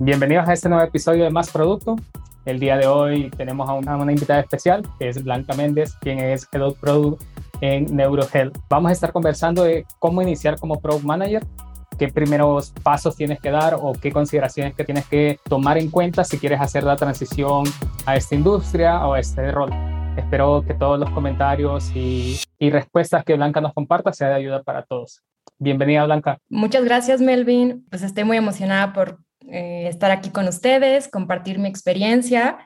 Bienvenidos a este nuevo episodio de Más Producto. El día de hoy tenemos a una, una invitada especial, que es Blanca Méndez, quien es Head of Product en NeuroHealth. Vamos a estar conversando de cómo iniciar como Product Manager, qué primeros pasos tienes que dar o qué consideraciones que tienes que tomar en cuenta si quieres hacer la transición a esta industria o a este rol. Espero que todos los comentarios y, y respuestas que Blanca nos comparta sea de ayuda para todos. Bienvenida, Blanca. Muchas gracias, Melvin. Pues estoy muy emocionada por eh, estar aquí con ustedes, compartir mi experiencia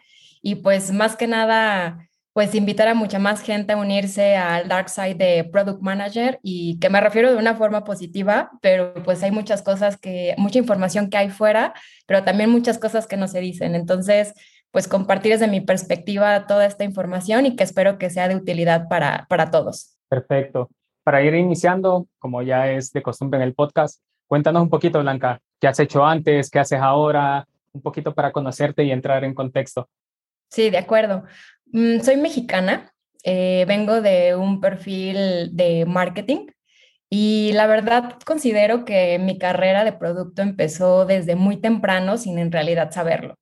y pues más que nada, pues invitar a mucha más gente a unirse al dark side de Product Manager y que me refiero de una forma positiva, pero pues hay muchas cosas que, mucha información que hay fuera, pero también muchas cosas que no se dicen. Entonces, pues compartir desde mi perspectiva toda esta información y que espero que sea de utilidad para, para todos. Perfecto. Para ir iniciando, como ya es de costumbre en el podcast, cuéntanos un poquito, Blanca, qué has hecho antes, qué haces ahora, un poquito para conocerte y entrar en contexto. Sí, de acuerdo. Mm, soy mexicana, eh, vengo de un perfil de marketing y la verdad considero que mi carrera de producto empezó desde muy temprano sin en realidad saberlo.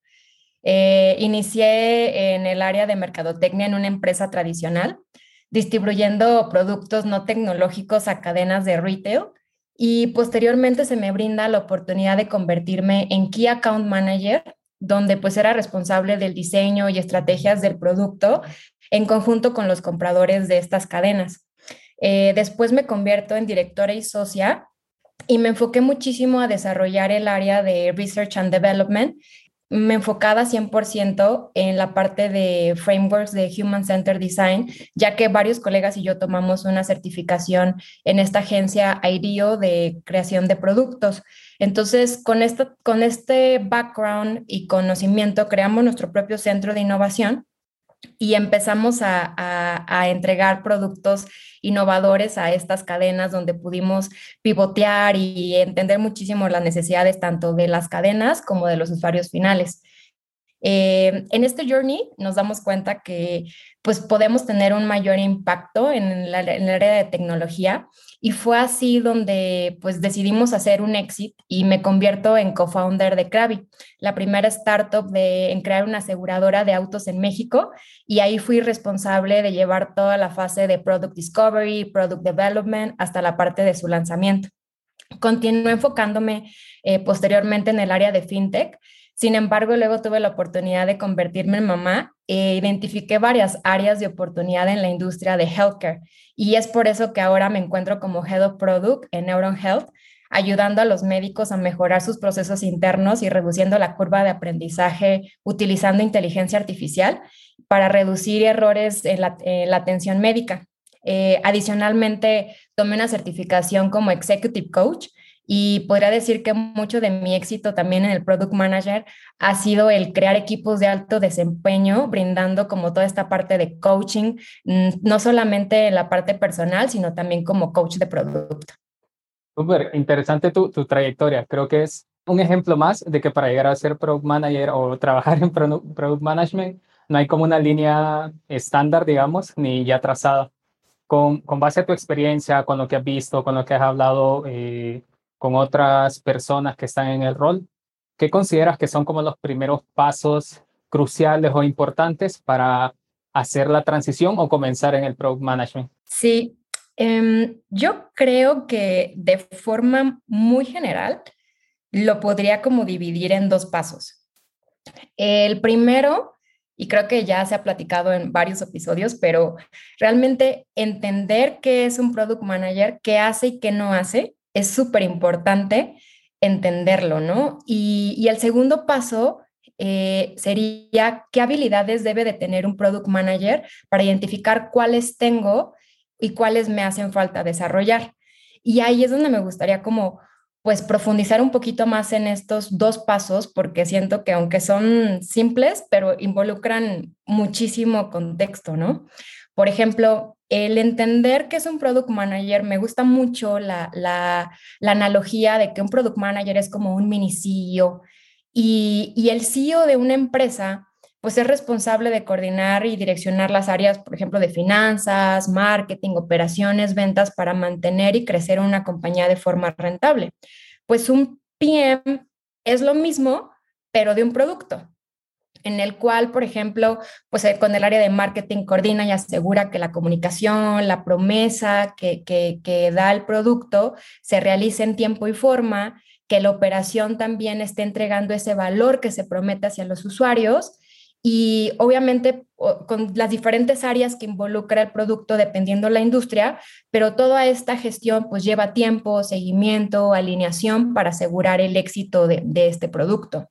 Eh, inicié en el área de mercadotecnia en una empresa tradicional, distribuyendo productos no tecnológicos a cadenas de retail y posteriormente se me brinda la oportunidad de convertirme en Key Account Manager, donde pues era responsable del diseño y estrategias del producto en conjunto con los compradores de estas cadenas. Eh, después me convierto en directora y socia y me enfoqué muchísimo a desarrollar el área de Research and Development me enfocada 100% en la parte de frameworks de Human Centered Design, ya que varios colegas y yo tomamos una certificación en esta agencia IDEO de creación de productos. Entonces, con, con este background y conocimiento, creamos nuestro propio centro de innovación y empezamos a, entregar productos innovadores a estas cadenas donde pudimos pivotear y entender muchísimo las necesidades tanto de las cadenas como de los usuarios finales. Eh, en este journey nos damos cuenta que pues podemos tener un mayor impacto en, en el área de tecnología y fue así donde pues decidimos hacer un exit y me convierto en co-founder de Krabi, la primera startup de, en crear una aseguradora de autos en México y ahí fui responsable de llevar toda la fase de product discovery, product development hasta la parte de su lanzamiento. Continué enfocándome eh, posteriormente en el área de fintech sin embargo, luego tuve la oportunidad de convertirme en mamá e identifiqué varias áreas de oportunidad en la industria de healthcare. Y es por eso que ahora me encuentro como Head of Product en Neuron Health, ayudando a los médicos a mejorar sus procesos internos y reduciendo la curva de aprendizaje utilizando inteligencia artificial para reducir errores en la, atención médica. Eh, adicionalmente, tomé una certificación como Executive Coach y podría decir que mucho de mi éxito también en el Product Manager ha sido el crear equipos de alto desempeño, brindando como toda esta parte de coaching, mm, no solamente en la parte personal, sino también como coach de producto. Súper interesante tu, tu trayectoria. Creo que es un ejemplo más de que para llegar a ser Product Manager o trabajar en Product Management no hay como una línea estándar, digamos, ni ya trazada. Con, con base a tu experiencia, con lo que has visto, con lo que has hablado, eh, con otras personas que están en el rol, ¿qué consideras que son como los primeros pasos cruciales o importantes para hacer la transición o comenzar en el product management? Sí, em, yo creo que de forma muy general lo podría como dividir en dos pasos. El primero, y creo que ya se ha platicado en varios episodios, pero realmente entender qué es un product manager, qué hace y qué no hace, es súper importante entenderlo, ¿no? Y, el segundo paso eh, sería qué habilidades debe de tener un product manager para identificar cuáles tengo y cuáles me hacen falta desarrollar. Y ahí es donde me gustaría como pues profundizar un poquito más en estos dos pasos porque siento que aunque son simples, pero involucran muchísimo contexto, ¿no? Por ejemplo, el entender que es un product manager, me gusta mucho la, analogía de que un product manager es como un mini CEO y, y, el CEO de una empresa pues es responsable de coordinar y direccionar las áreas, por ejemplo, de finanzas, marketing, operaciones, ventas para mantener y crecer una compañía de forma rentable. Pues un PM es lo mismo, pero de un producto en el cual, por ejemplo, pues eh, con el área de marketing coordina y asegura que la comunicación, la promesa que, que, da el producto se realice en tiempo y forma, que la operación también esté entregando ese valor que se promete hacia los usuarios. Y obviamente con las diferentes áreas que involucra el producto dependiendo la industria, pero toda esta gestión pues lleva tiempo, seguimiento, alineación para asegurar el éxito de, de este producto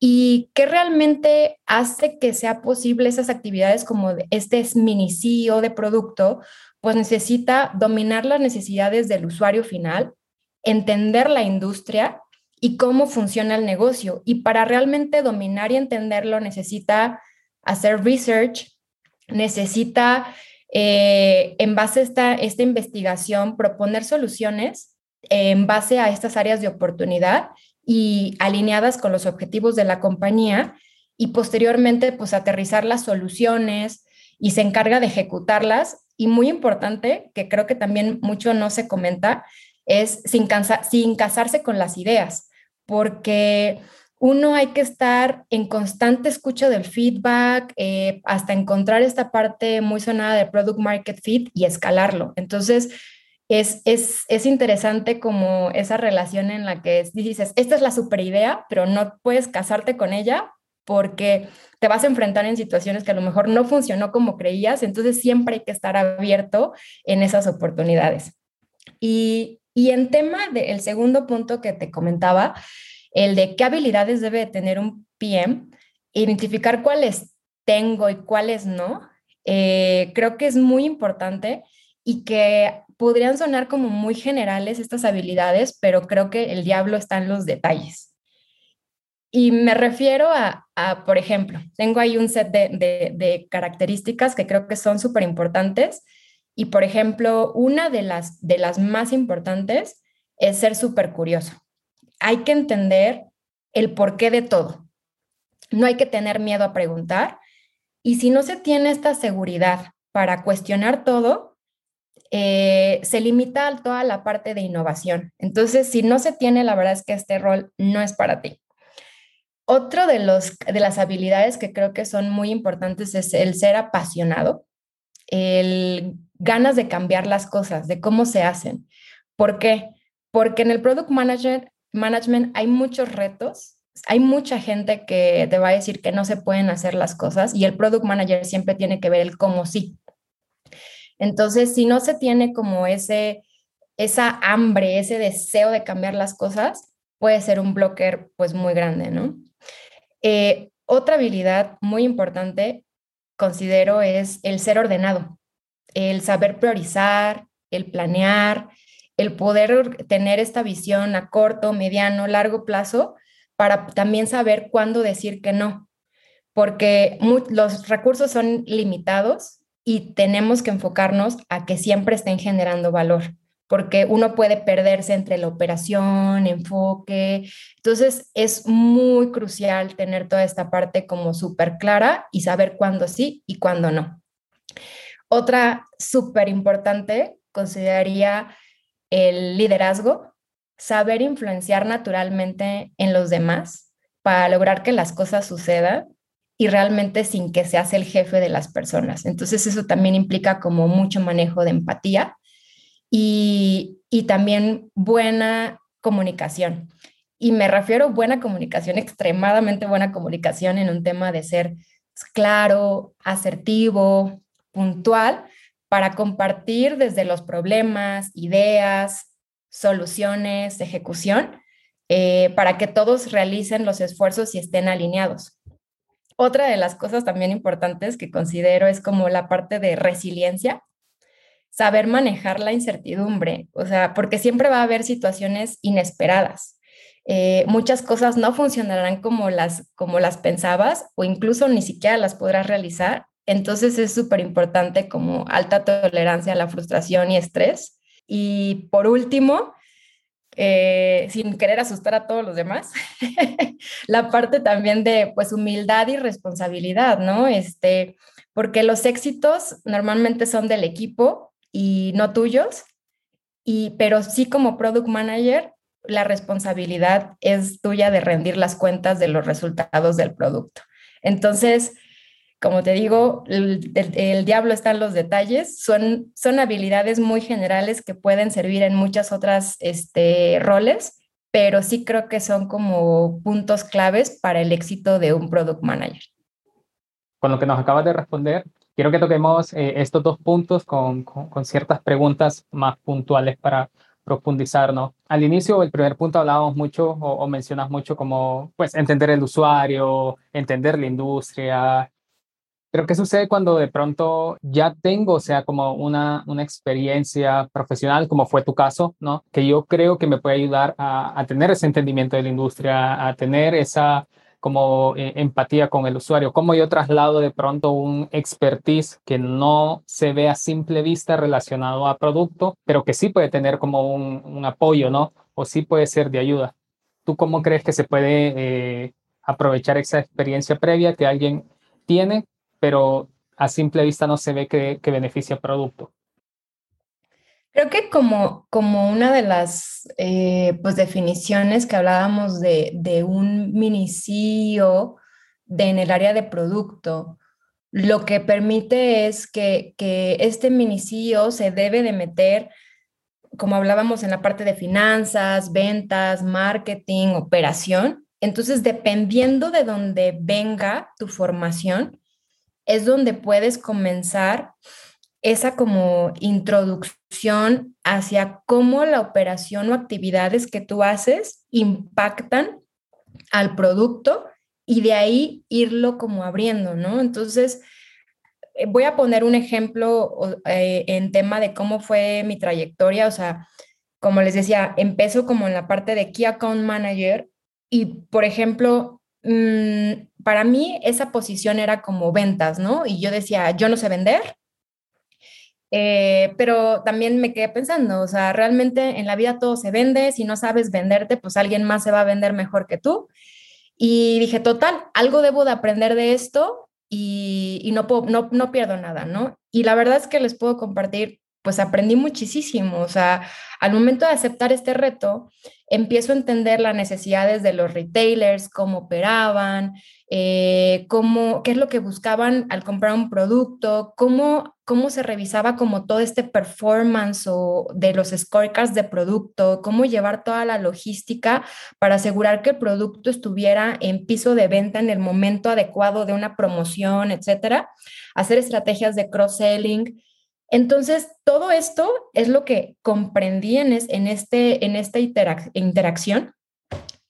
y qué realmente hace que sea posible esas actividades como este mini CEO de producto, pues necesita dominar las necesidades del usuario final, entender la industria y cómo funciona el negocio. Y para realmente dominar y entenderlo necesita hacer research, necesita, eh, en base a esta, esta investigación, proponer soluciones en base a estas áreas de oportunidad y alineadas con los objetivos de la compañía y posteriormente pues aterrizar las soluciones y se encarga de ejecutarlas y muy importante, que creo que también mucho no se comenta, es sin, casarse con las ideas, porque uno hay que estar en constante escucha del feedback eh, hasta encontrar esta parte muy sonada de product market fit y escalarlo. Entonces, es, es, interesante como esa relación en la que dices, esta es la super idea, pero no puedes casarte con ella porque te vas a enfrentar en situaciones que a lo mejor no funcionó como creías, entonces siempre hay que estar abierto en esas oportunidades. Y, y en tema del segundo punto que te comentaba, el de qué habilidades debe tener un PM, identificar cuáles tengo y cuáles no, eh, creo que es muy importante y que podrían sonar como muy generales estas habilidades, pero creo que el diablo está en los detalles. Y me refiero a, por ejemplo, tengo ahí un set de, características que creo que son súper importantes. Y, por ejemplo, una de las, de las más importantes es ser súper curioso. Hay que entender el porqué de todo. No hay que tener miedo a preguntar. Y si no se tiene esta seguridad para cuestionar todo, eh, se limita a toda la parte de innovación. Entonces, si no se tiene, la verdad es que este rol no es para ti. Otro de, los, de las habilidades que creo que son muy importantes es el ser apasionado, el ganas de cambiar las cosas, de cómo se hacen. ¿Por qué? Porque en el product management, management hay muchos retos, hay mucha gente que te va a decir que no se pueden hacer las cosas y el product manager siempre tiene que ver el cómo sí. Entonces, si no se tiene como ese, esa hambre, ese deseo de cambiar las cosas, puede ser un blocker pues muy grande, ¿no? Eh, otra habilidad muy importante, considero, es el ser ordenado, el saber priorizar, el planear, el poder tener esta visión a corto, mediano, largo plazo para también saber cuándo decir que no, porque los recursos son limitados y tenemos que enfocarnos a que siempre estén generando valor, porque uno puede perderse entre la operación, enfoque. Entonces es muy crucial tener toda esta parte como súper clara y saber cuándo sí y cuándo no. Otra súper importante consideraría el liderazgo, saber influenciar naturalmente en los demás para lograr que las cosas sucedan y realmente sin que se hace el jefe de las personas. Entonces eso también implica como mucho manejo de empatía y, y también buena comunicación. Y me refiero a buena comunicación, extremadamente buena comunicación en un tema de ser claro, asertivo, puntual, para compartir desde los problemas, ideas, soluciones, ejecución, eh, para que todos realicen los esfuerzos y estén alineados. Otra de las cosas también importantes que considero es como la parte de resiliencia, saber manejar la incertidumbre, o sea, porque siempre va a haber situaciones inesperadas. Eh, muchas cosas no funcionarán como las, como las pensabas o incluso ni siquiera las podrás realizar. Entonces es súper importante como alta tolerancia a la frustración y estrés. Y por último, eh, sin querer asustar a todos los demás, la parte también de pues humildad y responsabilidad, ¿no? Este, porque los éxitos normalmente son del equipo y no tuyos, y, pero sí como product manager, la responsabilidad es tuya de rendir las cuentas de los resultados del producto. Entonces, como te digo, el, diablo está en los detalles. Son, son habilidades muy generales que pueden servir en muchas otras este, roles, pero sí creo que son como puntos claves para el éxito de un product manager. Con lo que nos acabas de responder, quiero que toquemos eh, estos dos puntos con, con, ciertas preguntas más puntuales para profundizar, ¿no? Al inicio, el primer punto hablábamos mucho o, o, mencionas mucho como, pues, entender el usuario, entender la industria, pero ¿qué sucede cuando de pronto ya tengo, o sea, como una, una experiencia profesional, como fue tu caso, ¿no? Que yo creo que me puede ayudar a, tener ese entendimiento de la industria, a tener esa como eh, empatía con el usuario. ¿Cómo yo traslado de pronto un expertise que no se ve a simple vista relacionado a producto, pero que sí puede tener como un, un apoyo, ¿no? O sí puede ser de ayuda. ¿Tú cómo crees que se puede eh, aprovechar esa experiencia previa que alguien tiene pero a simple vista no se ve que, beneficia el producto. Creo que como, como una de las eh, pues definiciones que hablábamos de, de un mini CEO de, en el área de producto, lo que permite es que, que este mini CEO se debe de meter, como hablábamos en la parte de finanzas, ventas, marketing, operación. Entonces, dependiendo de dónde venga tu formación, es donde puedes comenzar esa como introducción hacia cómo la operación o actividades que tú haces impactan al producto y de ahí irlo como abriendo, ¿no? Entonces, eh, voy a poner un ejemplo eh, en tema de cómo fue mi trayectoria, o sea, como les decía, empezó como en la parte de Key Account Manager y, por ejemplo, Mm, para mí esa posición era como ventas, ¿no? Y yo decía, yo no sé vender, eh, pero también me quedé pensando, o sea, realmente en la vida todo se vende, si no sabes venderte, pues alguien más se va a vender mejor que tú. Y dije, total, algo debo de aprender de esto y, no, no, no pierdo nada, ¿no? Y la verdad es que les puedo compartir pues aprendí muchísimo. O sea, al momento de aceptar este reto, empiezo a entender las necesidades de los retailers, cómo operaban, eh, cómo, qué es lo que buscaban al comprar un producto, cómo, cómo se revisaba como todo este performance o de los scorecards de producto, cómo llevar toda la logística para asegurar que el producto estuviera en piso de venta en el momento adecuado de una promoción, etcétera, hacer estrategias de cross-selling, entonces, todo esto es lo que comprendí en, este, en esta interacción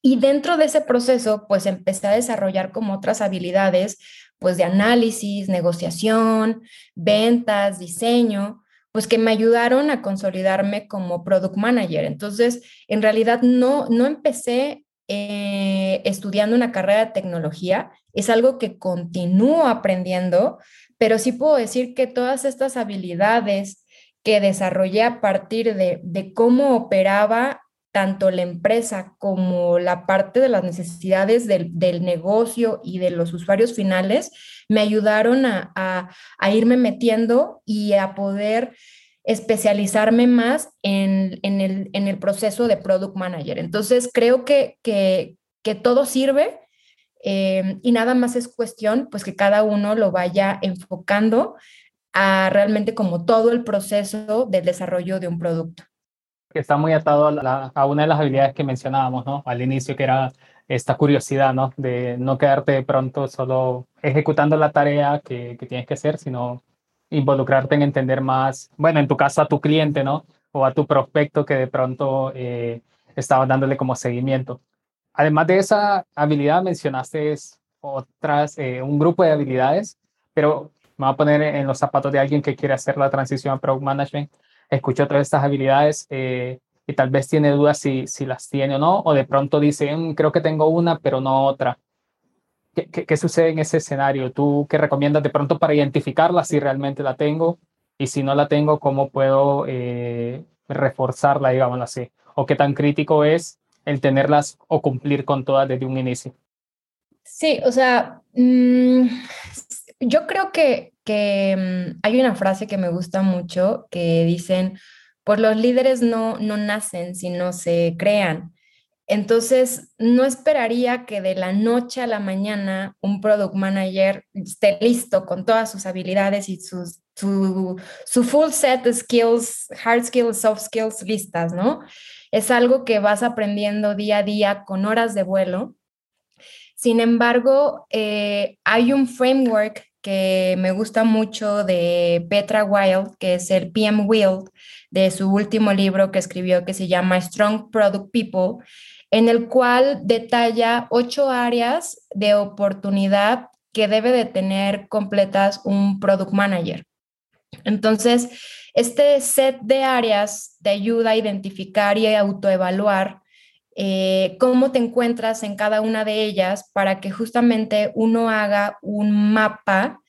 y dentro de ese proceso, pues empecé a desarrollar como otras habilidades, pues de análisis, negociación, ventas, diseño, pues que me ayudaron a consolidarme como product manager. Entonces, en realidad no, no empecé eh, estudiando una carrera de tecnología, es algo que continúo aprendiendo, pero sí puedo decir que todas estas habilidades que desarrollé a partir de, cómo operaba tanto la empresa como la parte de las necesidades del, negocio y de los usuarios finales, me ayudaron a, irme metiendo y a poder especializarme más en, el, proceso de product manager. Entonces, creo que, que, que todo sirve eh, y nada más es cuestión, pues que cada uno lo vaya enfocando a realmente como todo el proceso del desarrollo de un producto. Está muy atado a, una de las habilidades que mencionábamos, ¿no? Al inicio, que era esta curiosidad, ¿no? De no quedarte de pronto solo ejecutando la tarea que, que tienes que hacer, sino involucrarte en entender más, bueno, en tu caso a tu cliente, ¿no? O a tu prospecto que de pronto eh, estabas dándole como seguimiento. Además de esa habilidad, mencionaste otras, eh, un grupo de habilidades, pero me voy a poner en los zapatos de alguien que quiere hacer la transición a Product Management. Escucho otras de estas habilidades eh, y tal vez tiene dudas si, si las tiene o no, o de pronto dice, mm, creo que tengo una, pero no otra. ¿Qué, ¿Qué, sucede en ese escenario? ¿Tú qué recomiendas de pronto para identificarla si realmente la tengo? Y si no la tengo, ¿cómo puedo eh, reforzarla, digámoslo así? ¿O qué tan crítico es el tenerlas o cumplir con todas desde un inicio. Sí, o sea, mm, yo creo que, que mm, hay una frase que me gusta mucho que dicen, pues los líderes no, no nacen, sino se crean. Entonces, no esperaría que de la noche a la mañana un product manager esté listo con todas sus habilidades y sus, su, su full set de skills, hard skills, soft skills listas, ¿no? Es algo que vas aprendiendo día a día con horas de vuelo. Sin embargo, eh, hay un framework que me gusta mucho de Petra Wild, que es el PM Wild, de su último libro que escribió que se llama Strong Product People, en el cual detalla ocho áreas de oportunidad que debe de tener completas un product manager. Entonces, este set de áreas te ayuda a identificar y autoevaluar eh, cómo te encuentras en cada una de ellas para que justamente uno haga un mapa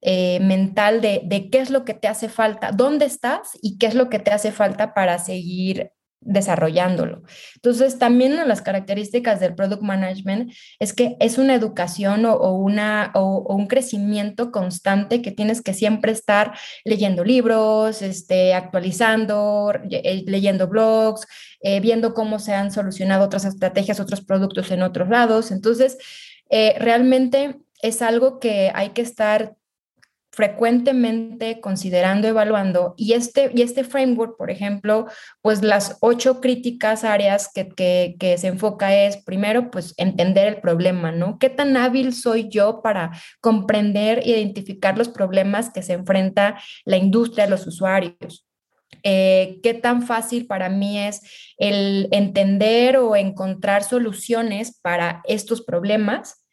eh, mental de, de, qué es lo que te hace falta, dónde estás y qué es lo que te hace falta para seguir desarrollándolo. Entonces, también una de las características del product management es que es una educación o, una, o, un crecimiento constante que tienes que siempre estar leyendo libros, este, actualizando, eh, leyendo blogs, eh, viendo cómo se han solucionado otras estrategias, otros productos en otros lados. Entonces, eh, realmente es algo que hay que estar frecuentemente considerando, evaluando, y este, y este framework, por ejemplo, pues las ocho críticas áreas que, que, se enfoca es, primero, pues entender el problema, ¿no? ¿Qué tan hábil soy yo para comprender e identificar los problemas que se enfrenta la industria, los usuarios? Eh, qué tan fácil para mí es el entender o encontrar soluciones para estos problemas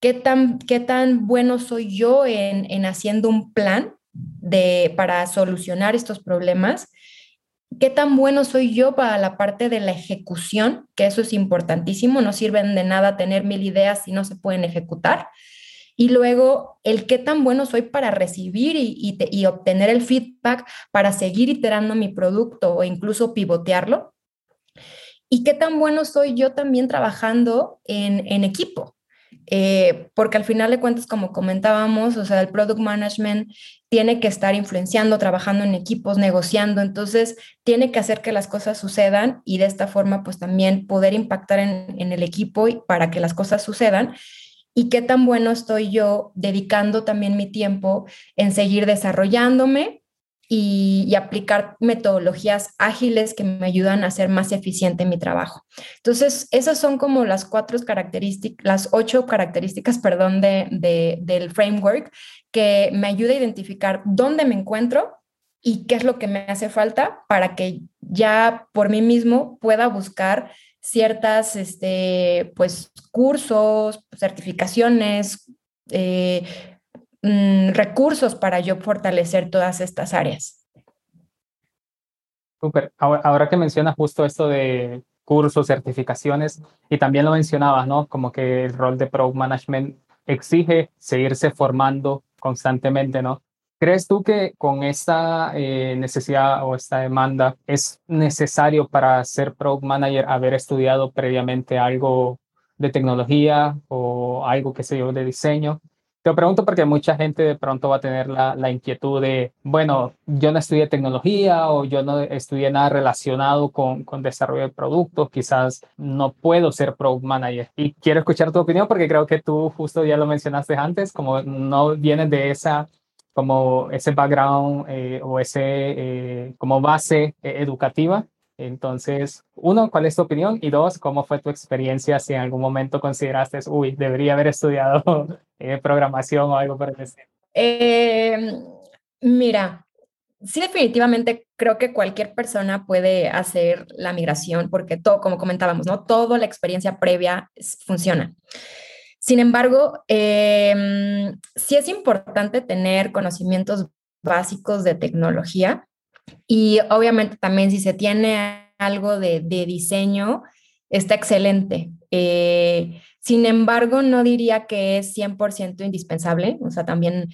¿Qué tan, qué tan bueno soy yo en, en haciendo un plan de, para solucionar estos problemas? ¿Qué tan bueno soy yo para la parte de la ejecución? Que eso es importantísimo, no sirven de nada tener mil ideas si no se pueden ejecutar. Y luego, el qué tan bueno soy para recibir y, y, obtener el feedback para seguir iterando mi producto o incluso pivotearlo. Y qué tan bueno soy yo también trabajando en, en equipo. Eh, porque al final de cuentas, como comentábamos, o sea, el product management tiene que estar influenciando, trabajando en equipos, negociando, entonces tiene que hacer que las cosas sucedan y de esta forma, pues también poder impactar en, en el equipo para que las cosas sucedan. Y qué tan bueno estoy yo dedicando también mi tiempo en seguir desarrollándome, y, aplicar metodologías ágiles que me ayudan a ser más eficiente en mi trabajo. Entonces, esas son como las cuatro características, las ocho características, perdón, de, del framework que me ayuda a identificar dónde me encuentro y qué es lo que me hace falta para que ya por mí mismo pueda buscar ciertas, este, pues, cursos, certificaciones, eh, Mm, recursos para yo fortalecer todas estas áreas. Súper. Ahora, que mencionas justo esto de cursos, certificaciones, y también lo mencionabas, ¿no? Como que el rol de Product Management exige seguirse formando constantemente, ¿no? ¿Crees tú que con esta eh, necesidad o esta demanda es necesario para ser Product Manager haber estudiado previamente algo de tecnología o algo, que sé yo, de diseño? Te pregunto porque mucha gente de pronto va a tener la, la, inquietud de, bueno, yo no estudié tecnología o yo no estudié nada relacionado con, con desarrollo de productos, quizás no puedo ser product manager. Y quiero escuchar tu opinión porque creo que tú justo ya lo mencionaste antes, como no vienes de esa como ese background eh, o ese eh, como base eh, educativa entonces, uno, ¿cuál es tu opinión? Y dos, ¿cómo fue tu experiencia si en algún momento consideraste, uy, debería haber estudiado eh, programación o algo por el estilo? Eh, mira, sí definitivamente creo que cualquier persona puede hacer la migración porque todo, como comentábamos, ¿no? Toda la experiencia previa funciona. Sin embargo, eh, sí es importante tener conocimientos básicos de tecnología y obviamente también si se tiene algo de, diseño, está excelente. Eh, sin embargo, no diría que es 100% indispensable. O sea, también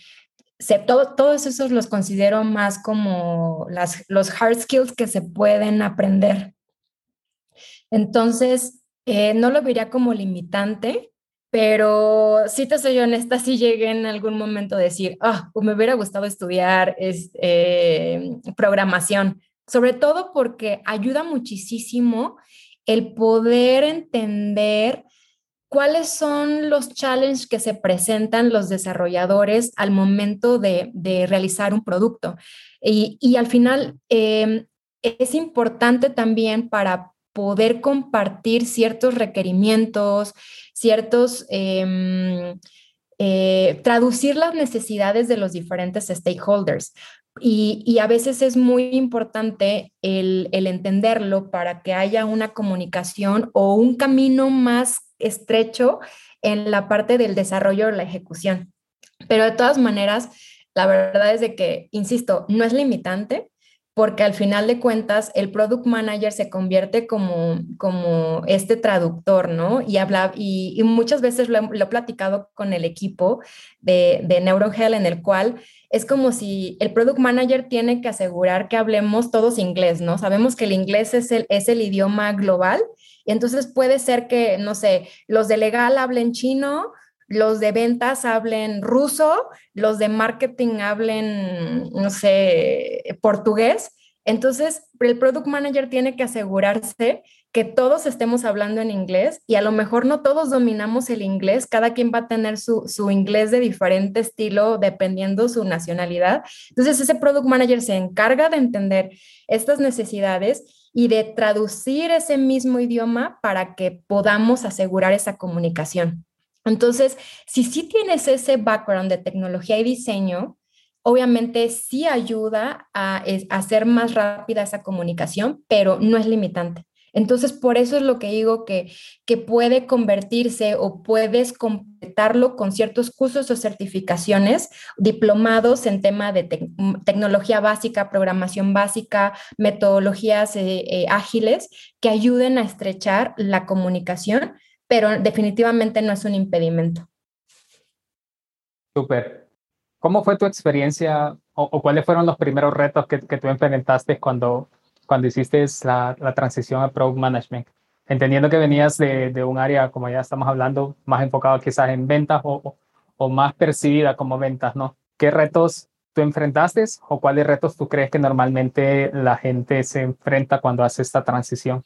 todos esos los considero más como las, los hard skills que se pueden aprender. Entonces, eh, no lo vería como limitante, pero si te soy honesta, sí llegué en algún momento a decir, ah, me hubiera gustado estudiar este, programación, sobre todo porque ayuda muchísimo el poder entender cuáles son los challenges que se presentan los desarrolladores al momento de, realizar un producto. Y, al final em, es importante también para poder compartir ciertos requerimientos, ciertos, em, eh, traducir las necesidades de los diferentes stakeholders. Y, a veces es muy importante el, el, entenderlo para que haya una comunicación o un camino más estrecho en la parte del desarrollo o la ejecución. Pero de todas maneras, la verdad es de que, insisto, no es limitante porque al final de cuentas el product manager se convierte como, como este traductor, ¿no? Y, habla, y, muchas veces lo he, platicado con el equipo de, de NeuroHealth en el cual es como si el product manager tiene que asegurar que hablemos todos inglés, ¿no? Sabemos que el inglés es el, es el idioma global y entonces puede ser que, no sé, los de legal hablen chino, los de ventas hablen ruso, los de marketing hablen, no sé, portugués. Entonces, el product manager tiene que asegurarse que todos estemos hablando en inglés y a lo mejor no todos dominamos el inglés, cada quien va a tener su, su inglés de diferente estilo dependiendo su nacionalidad. Entonces, ese product manager se encarga de entender estas necesidades y de traducir ese mismo idioma para que podamos asegurar esa comunicación. Entonces, si sí tienes ese background de tecnología y diseño, obviamente sí ayuda a, hacer más rápida esa comunicación, pero no es limitante. Entonces, por eso es lo que digo que, que puede convertirse o puedes completarlo con ciertos cursos o certificaciones, diplomados en tema de tecnología básica, programación básica, metodologías eh, eh, ágiles que ayuden a estrechar la comunicación, pero definitivamente no es un impedimento. Súper. ¿Cómo fue tu experiencia o, cuáles fueron los primeros retos que, que tú implementaste cuando cuando hiciste la, la transición a Product Management? Entendiendo que venías de, de, un área, como ya estamos hablando, más enfocado quizás en ventas o, o más percibida como ventas, ¿no? ¿Qué retos tú enfrentaste o cuáles retos tú crees que normalmente la gente se enfrenta cuando hace esta transición?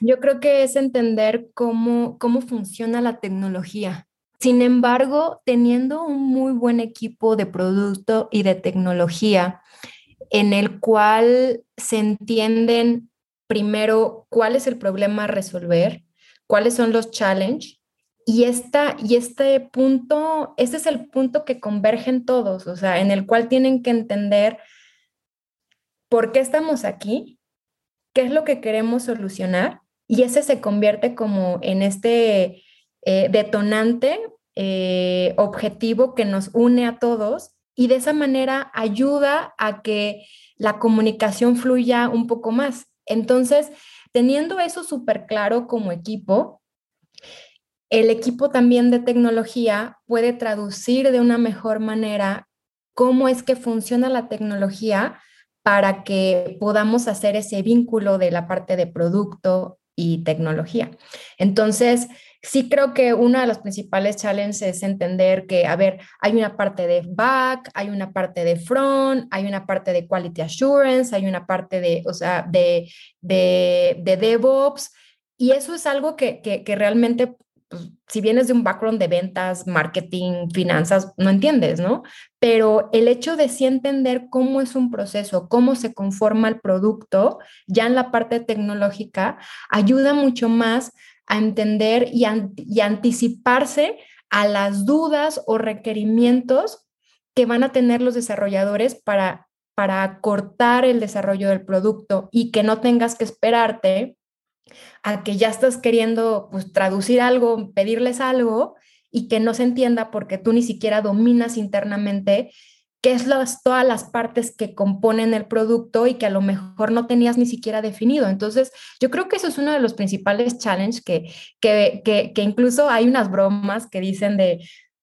Yo creo que es entender cómo, cómo funciona la tecnología. Sin embargo, teniendo un muy buen equipo de producto y de tecnología, en el cual se entienden primero cuál es el problema a resolver, cuáles son los challenges. Y, esta, y este punto, este es el punto que convergen todos, o sea, en el cual tienen que entender por qué estamos aquí, qué es lo que queremos solucionar, y ese se convierte como en este eh, detonante eh, objetivo que nos une a todos y de esa manera ayuda a que la comunicación fluya un poco más. Entonces, teniendo eso súper claro como equipo, el equipo también de tecnología puede traducir de una mejor manera cómo es que funciona la tecnología para que podamos hacer ese vínculo de la parte de producto y tecnología. Entonces, sí creo que uno de los principales challenges es entender que, a ver, hay una parte de back, hay una parte de front, hay una parte de quality assurance, hay una parte de, o sea, de, de, de DevOps, y eso es algo que, que realmente pues, si vienes de un background de ventas, marketing, finanzas, no entiendes, ¿no? Pero el hecho de sí entender cómo es un proceso, cómo se conforma el producto, ya en la parte tecnológica, ayuda mucho más a entender y, anticiparse a las dudas o requerimientos que van a tener los desarrolladores para, para cortar el desarrollo del producto y que no tengas que esperarte a que ya estás queriendo pues, traducir algo, pedirles algo y que no se entienda porque tú ni siquiera dominas internamente qué es todas las partes que componen el producto y que a lo mejor no tenías ni siquiera definido. Entonces, yo creo que eso es uno de los principales challenges que, que, que, incluso hay unas bromas que dicen de,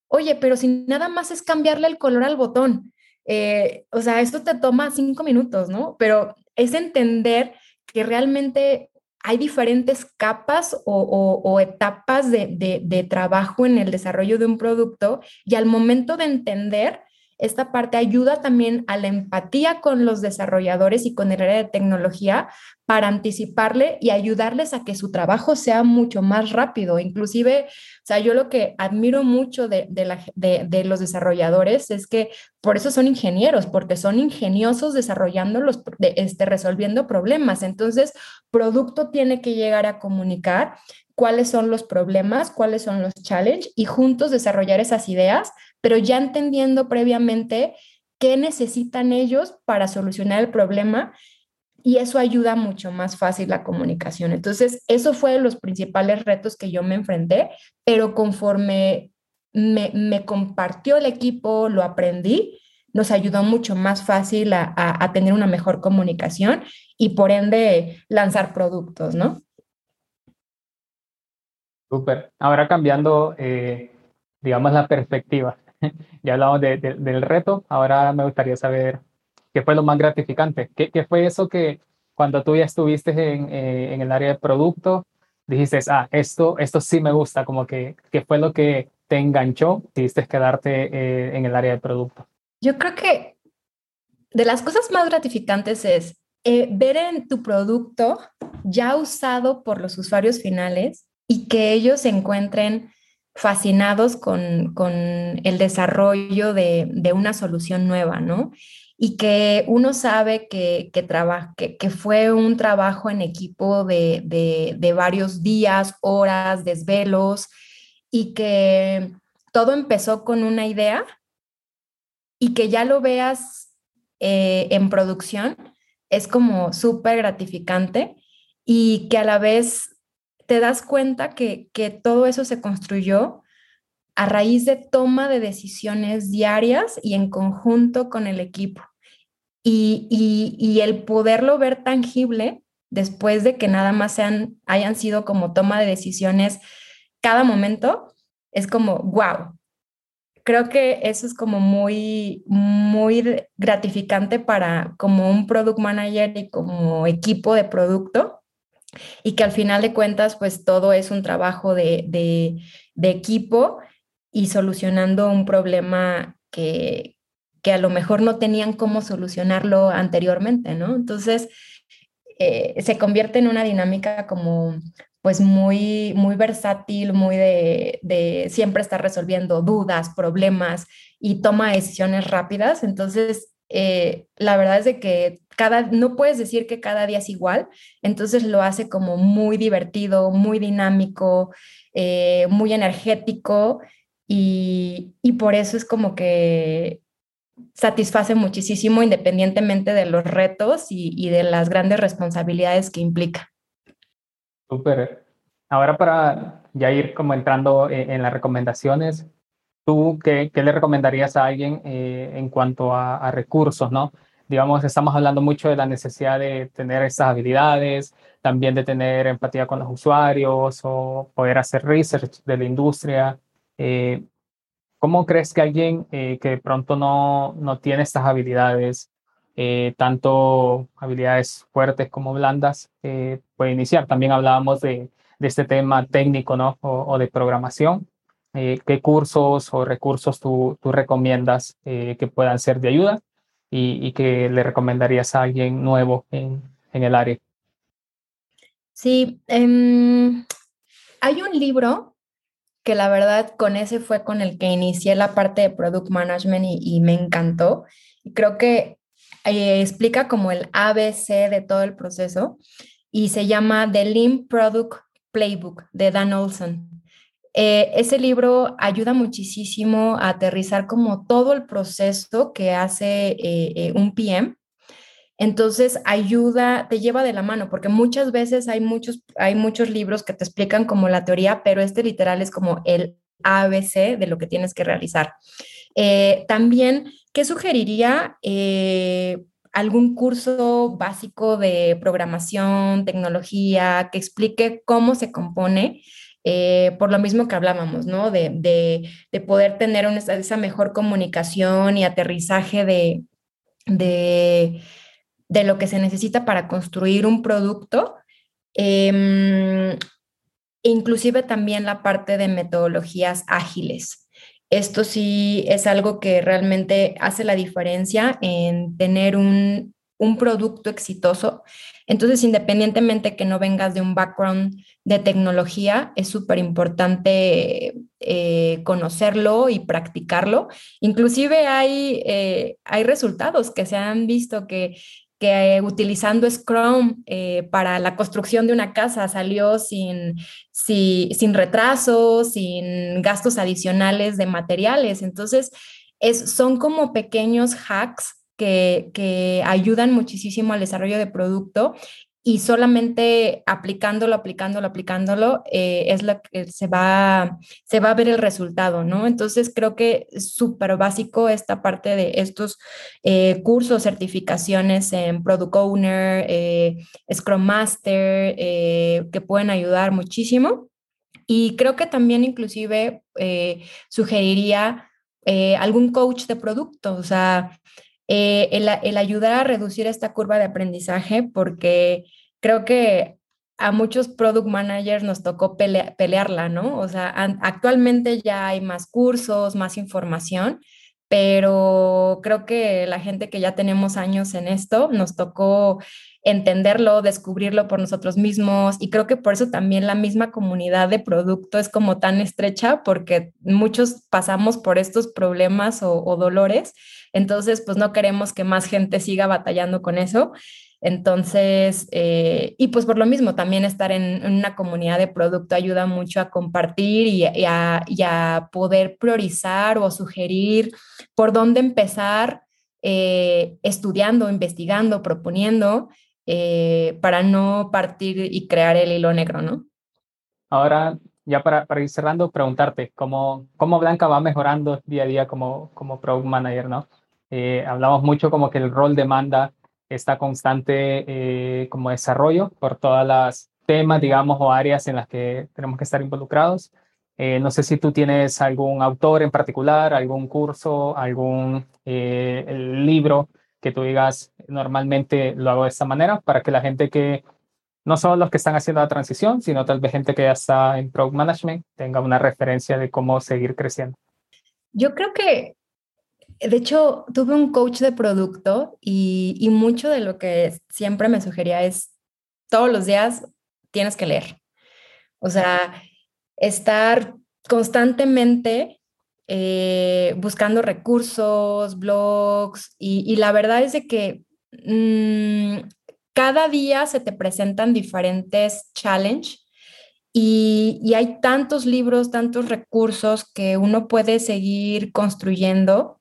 oye, pero si nada más es cambiarle el color al botón, eh, o sea, esto te toma cinco minutos, ¿no? Pero es entender que realmente hay diferentes capas o, etapas de, trabajo en el desarrollo de un producto y al momento de entender esta parte ayuda también a la empatía con los desarrolladores y con el área de tecnología para anticiparle y ayudarles a que su trabajo sea mucho más rápido. Inclusive, o sea, yo lo que admiro mucho de, de, los desarrolladores es que por eso son ingenieros, porque son ingeniosos desarrollando los, este, resolviendo problemas. Entonces, producto tiene que llegar a comunicar cuáles son los problemas, cuáles son los challenges y juntos desarrollar esas ideas, pero ya entendiendo previamente qué necesitan ellos para solucionar el problema y eso ayuda mucho más fácil la comunicación. Entonces, eso fue los principales retos que yo me enfrenté, pero conforme me, compartió el equipo, lo aprendí, nos ayudó mucho más fácil a, tener una mejor comunicación y por ende lanzar productos, ¿no? Súper. Ahora cambiando, eh, digamos, la perspectiva. ya hablamos del reto, ahora me gustaría saber qué fue lo más gratificante. ¿Qué, fue eso que cuando tú ya estuviste en, eh, en, el área de producto, dijiste, ah, esto, esto sí me gusta, como que, ¿qué fue lo que te enganchó, decidiste quedarte eh, en el área de producto? Yo creo que de las cosas más gratificantes es ver en tu producto ya usado por los usuarios finales y que ellos encuentren fascinados con, el desarrollo de, una solución nueva, ¿no? Y que uno sabe que, que, que, fue un trabajo en equipo de, varios días, horas, desvelos, y que todo empezó con una idea y que ya lo veas eh, en producción es como súper gratificante y que a la vez te das cuenta que, todo eso se construyó a raíz de toma de decisiones diarias y en conjunto con el equipo. Y, el poderlo ver tangible después de que nada más sean, hayan sido como toma de decisiones cada momento, es como, wow. Creo que eso es como muy, muy gratificante para como un product manager y como equipo de producto, y que al final de cuentas, pues todo es un trabajo de, equipo y solucionando un problema que, a lo mejor no tenían cómo solucionarlo anteriormente, ¿no? Entonces, eh, se convierte en una dinámica como pues muy, muy versátil, muy de, de, siempre estar resolviendo dudas, problemas y toma decisiones rápidas. Entonces, eh, la verdad es de que cada, no puedes decir que cada día es igual, entonces lo hace como muy divertido, muy dinámico, eh, muy energético y, por eso es como que satisface muchísimo independientemente de los retos y, de las grandes responsabilidades que implica. Súper. Ahora para ya ir como entrando en, en las recomendaciones, ¿Tú qué, qué le recomendarías a alguien eh, en cuanto a, recursos, no? Digamos, estamos hablando mucho de la necesidad de tener estas habilidades, también de tener empatía con los usuarios o poder hacer research de la industria. Eh, ¿Cómo crees que alguien eh, que de pronto no, no tiene estas habilidades, tanto habilidades fuertes como blandas, puede iniciar? También hablábamos de, de este tema técnico, ¿no? O, o de programación. Eh, qué cursos o recursos tú, tú recomiendas eh, que puedan ser de ayuda y, y, que le recomendarías a alguien nuevo en, en el área. Sí, em, hay un libro que la verdad con ese fue con el que inicié la parte de Product Management y, me encantó. Y creo que eh, explica como el ABC de todo el proceso y se llama The Lean Product Playbook de Dan Olson. Eh, ese libro ayuda muchísimo a aterrizar como todo el proceso que hace eh, eh, un PM. Entonces ayuda, te lleva de la mano, porque muchas veces hay muchos, hay muchos libros que te explican como la teoría, pero este literal es como el ABC de lo que tienes que realizar. también, ¿qué sugeriría? algún curso básico de programación, tecnología, que explique cómo se compone eh, por lo mismo que hablábamos, ¿no? De, poder tener esa mejor comunicación y aterrizaje de, lo que se necesita para construir un producto. Em, inclusive también la parte de metodologías ágiles. esto sí es algo que realmente hace la diferencia en tener un producto exitoso. Entonces, independientemente que no vengas de un background de tecnología, es súper importante eh, conocerlo y practicarlo. Inclusive hay, eh, hay resultados que se han visto que, que eh, utilizando Scrum para la construcción de una casa salió sin, sin retrasos, sin gastos adicionales de materiales. Entonces, es, son como pequeños hacks que, ayudan muchísimo al desarrollo de producto y solamente aplicándolo, aplicándolo, aplicándolo, eh, es lo que se va, se va a ver el resultado, ¿no? Entonces creo que es súper básico esta parte de estos eh, cursos, certificaciones en Product Owner, eh, Scrum Master, que pueden ayudar muchísimo. Y creo que también inclusive sugeriría algún coach de producto, o sea, eh, el, ayudar a reducir esta curva de aprendizaje, porque creo que a muchos product managers nos tocó pelearla, ¿no? O sea, actualmente ya hay más cursos, más información, pero creo que la gente que ya tenemos años en esto nos tocó entenderlo, descubrirlo por nosotros mismos y creo que por eso también la misma comunidad de producto es como tan estrecha porque muchos pasamos por estos problemas o dolores entonces, pues no queremos que más gente siga batallando con eso. Entonces, eh, y pues por lo mismo, también estar en, una comunidad de producto ayuda mucho a compartir y, a, poder priorizar o sugerir por dónde empezar eh, estudiando, investigando, proponiendo, eh, para no partir y crear el hilo negro, ¿no? Ahora, ya para, para ir cerrando, preguntarte, ¿cómo, ¿cómo Blanca va mejorando día a día como, como Product Manager, ¿no? Eh, hablamos mucho como que el rol demanda esta constante eh, como desarrollo por todas las temas, digamos, o áreas en las que tenemos que estar involucrados. Eh, no sé si tú tienes algún autor en particular, algún curso, algún libro que tú digas, normalmente lo hago de esta manera, para que la gente que no solo los que están haciendo la transición, sino tal vez gente que ya está en Product Management tenga una referencia de cómo seguir creciendo. Yo creo que de hecho, tuve un coach de producto y, mucho de lo que siempre me sugería es todos los días tienes que leer. O sea, estar constantemente eh, buscando recursos, blogs, y, la verdad es de que mm, cada día se te presentan diferentes challenges y, y, hay tantos libros, tantos recursos que uno puede seguir construyendo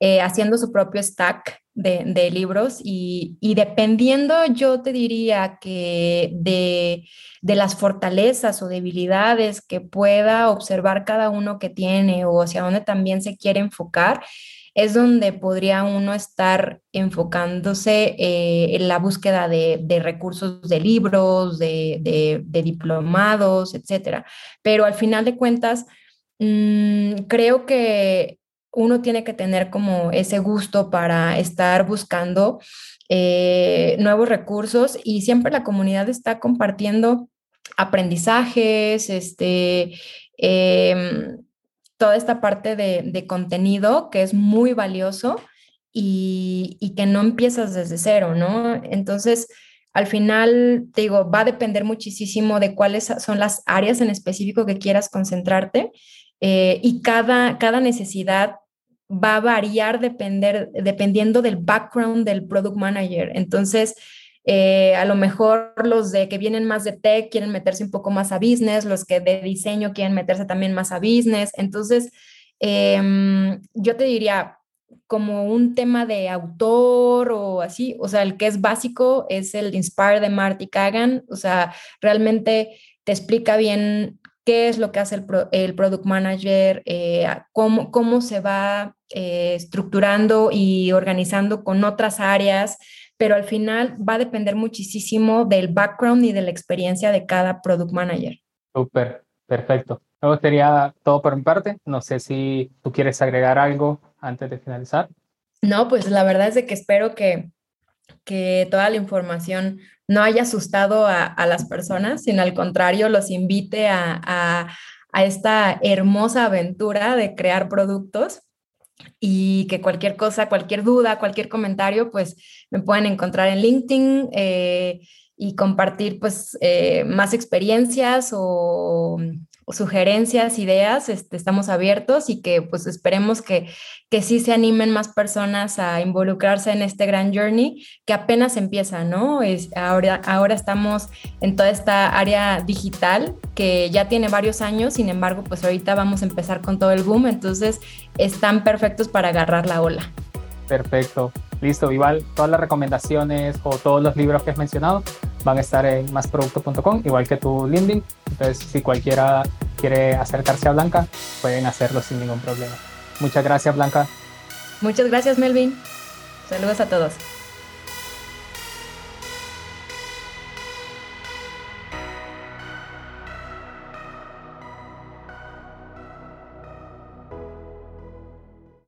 eh, haciendo su propio stack de, libros y, dependiendo, yo te diría que de, las fortalezas o debilidades que pueda observar cada uno que tiene o hacia dónde también se quiere enfocar, es donde podría uno estar enfocándose eh, en la búsqueda de, recursos de libros, de, diplomados, etcétera. Pero al final de cuentas, mm, creo que uno tiene que tener como ese gusto para estar buscando eh, nuevos recursos y siempre la comunidad está compartiendo aprendizajes, este, em, toda esta parte de, contenido que es muy valioso y, que no empiezas desde cero, ¿no? Entonces, al final, te digo, va a depender muchísimo de cuáles son las áreas en específico que quieras concentrarte eh, y cada, cada necesidad va a variar depender, dependiendo del background del product manager. Entonces, eh, a lo mejor los de que vienen más de tech quieren meterse un poco más a business, los que de diseño quieren meterse también más a business. Entonces, em, yo te diría como un tema de autor o así, o sea, el que es básico es el Inspire de Marty Kagan, o sea, realmente te explica bien qué es lo que hace el, product manager, eh, cómo, cómo se va eh, estructurando y organizando con otras áreas, pero al final va a depender muchísimo del background y de la experiencia de cada product manager. Súper, perfecto. Eso sería todo por mi parte. No sé si tú quieres agregar algo antes de finalizar. No, pues la verdad es de que espero que, que toda la información no haya asustado a, las personas, sino al contrario, los invite a, a esta hermosa aventura de crear productos y que cualquier cosa, cualquier duda, cualquier comentario, pues me pueden encontrar en LinkedIn eh, y compartir pues eh, más experiencias o, sugerencias, ideas, este, estamos abiertos y que pues esperemos que, que sí se animen más personas a involucrarse en este gran journey que apenas empieza, ¿no? Es, ahora, ahora estamos en toda esta área digital que ya tiene varios años, sin embargo, pues ahorita vamos a empezar con todo el boom, entonces están perfectos para agarrar la ola. Perfecto. Listo, igual todas las recomendaciones o todos los libros que has mencionado van a estar en másproducto.com, igual que tu LinkedIn. Entonces, si cualquiera quiere acercarse a Blanca, pueden hacerlo sin ningún problema. Muchas gracias, Blanca. Muchas gracias, Melvin. Saludos a todos.